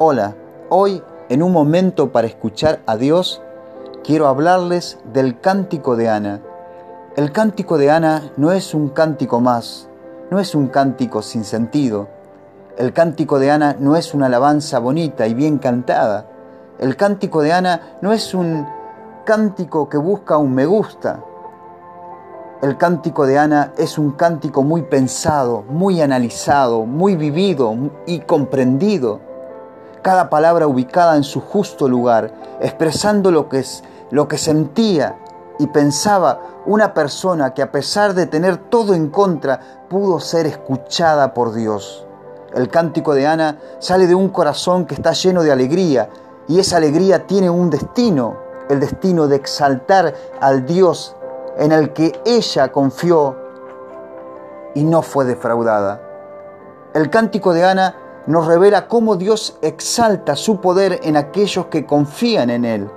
Hola, hoy en un momento para escuchar a Dios, quiero hablarles del cántico de Ana. El cántico de Ana no es un cántico más, no es un cántico sin sentido. El cántico de Ana no es una alabanza bonita y bien cantada. El cántico de Ana no es un cántico que busca un me gusta. El cántico de Ana es un cántico muy pensado, muy analizado, muy vivido y comprendido. Cada palabra ubicada en su justo lugar, expresando lo que, es, lo que sentía y pensaba una persona que a pesar de tener todo en contra, pudo ser escuchada por Dios. El cántico de Ana sale de un corazón que está lleno de alegría y esa alegría tiene un destino, el destino de exaltar al Dios en el que ella confió y no fue defraudada. El cántico de Ana nos revela cómo Dios exalta su poder en aquellos que confían en Él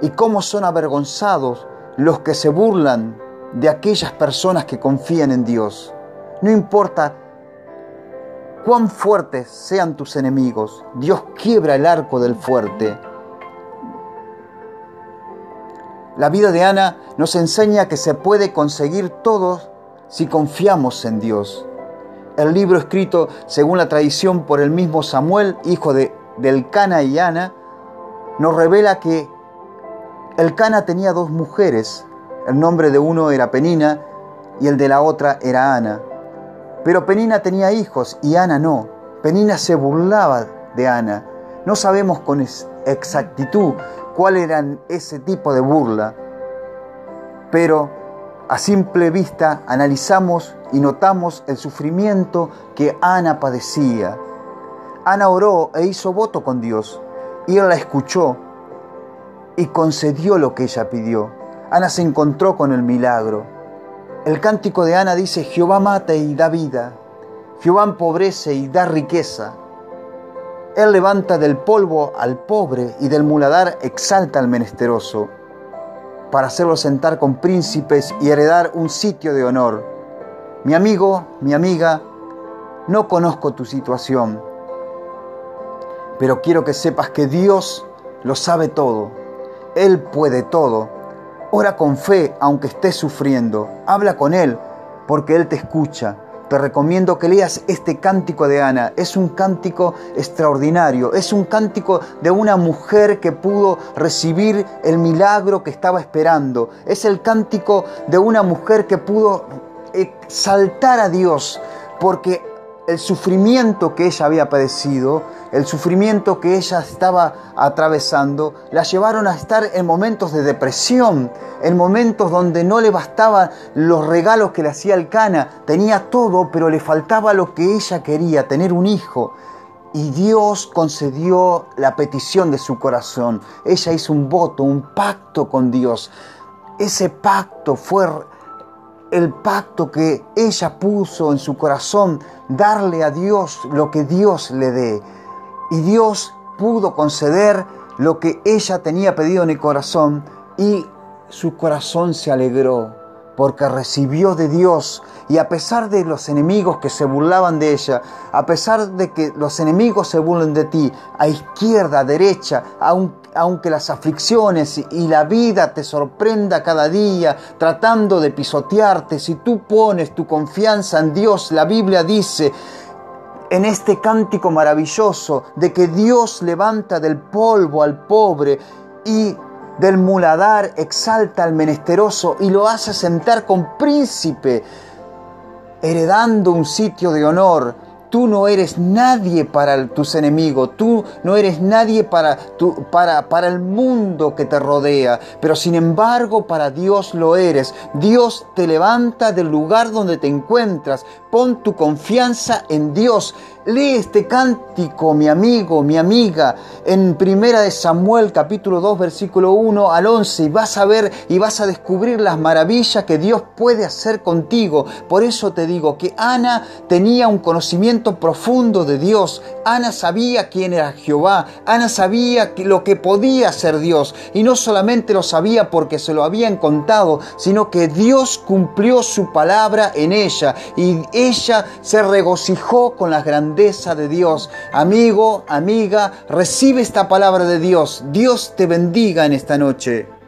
y cómo son avergonzados los que se burlan de aquellas personas que confían en Dios. No importa cuán fuertes sean tus enemigos, Dios quiebra el arco del fuerte. La vida de Ana nos enseña que se puede conseguir todo si confiamos en Dios. El libro escrito según la tradición por el mismo Samuel, hijo de, del Cana y Ana, nos revela que el Cana tenía dos mujeres. El nombre de uno era Penina y el de la otra era Ana. Pero Penina tenía hijos y Ana no. Penina se burlaba de Ana. No sabemos con exactitud cuál era ese tipo de burla, pero a simple vista analizamos y notamos el sufrimiento que Ana padecía. Ana oró e hizo voto con Dios y él la escuchó y concedió lo que ella pidió. Ana se encontró con el milagro. El cántico de Ana dice, Jehová mata y da vida, Jehová empobrece y da riqueza. Él levanta del polvo al pobre y del muladar exalta al menesteroso, para hacerlo sentar con príncipes y heredar un sitio de honor. Mi amigo, mi amiga, no conozco tu situación, pero quiero que sepas que Dios lo sabe todo. Él puede todo. Ora con fe aunque estés sufriendo. Habla con Él porque Él te escucha te recomiendo que leas este cántico de Ana. Es un cántico extraordinario. Es un cántico de una mujer que pudo recibir el milagro que estaba esperando. Es el cántico de una mujer que pudo exaltar a Dios porque el sufrimiento que ella había padecido, el sufrimiento que ella estaba atravesando, la llevaron a estar en momentos de depresión, en momentos donde no le bastaban los regalos que le hacía el Cana, tenía todo, pero le faltaba lo que ella quería, tener un hijo. Y Dios concedió la petición de su corazón. Ella hizo un voto, un pacto con Dios. Ese pacto fue el pacto que ella puso en su corazón, darle a Dios lo que Dios le dé. Y Dios pudo conceder lo que ella tenía pedido en el corazón y su corazón se alegró porque recibió de Dios y a pesar de los enemigos que se burlaban de ella, a pesar de que los enemigos se burlen de ti, a izquierda, a derecha, aunque las aflicciones y la vida te sorprenda cada día tratando de pisotearte, si tú pones tu confianza en Dios, la Biblia dice en este cántico maravilloso de que Dios levanta del polvo al pobre y del muladar exalta al menesteroso y lo hace sentar con príncipe, heredando un sitio de honor. Tú no eres nadie para tus enemigos, tú no eres nadie para, para el mundo que te rodea, pero sin embargo para Dios lo eres. Dios te levanta del lugar donde te encuentras, pon tu confianza en Dios. Lee este cántico, mi amigo, mi amiga, en Primera de Samuel capítulo 2 versículo 1 al 11 y vas a ver y vas a descubrir las maravillas que Dios puede hacer contigo. Por eso te digo que Ana tenía un conocimiento profundo de Dios. Ana sabía quién era Jehová. Ana sabía lo que podía hacer Dios. Y no solamente lo sabía porque se lo habían contado, sino que Dios cumplió su palabra en ella. Y ella se regocijó con las grandes de Dios. Amigo, amiga, recibe esta palabra de Dios. Dios te bendiga en esta noche.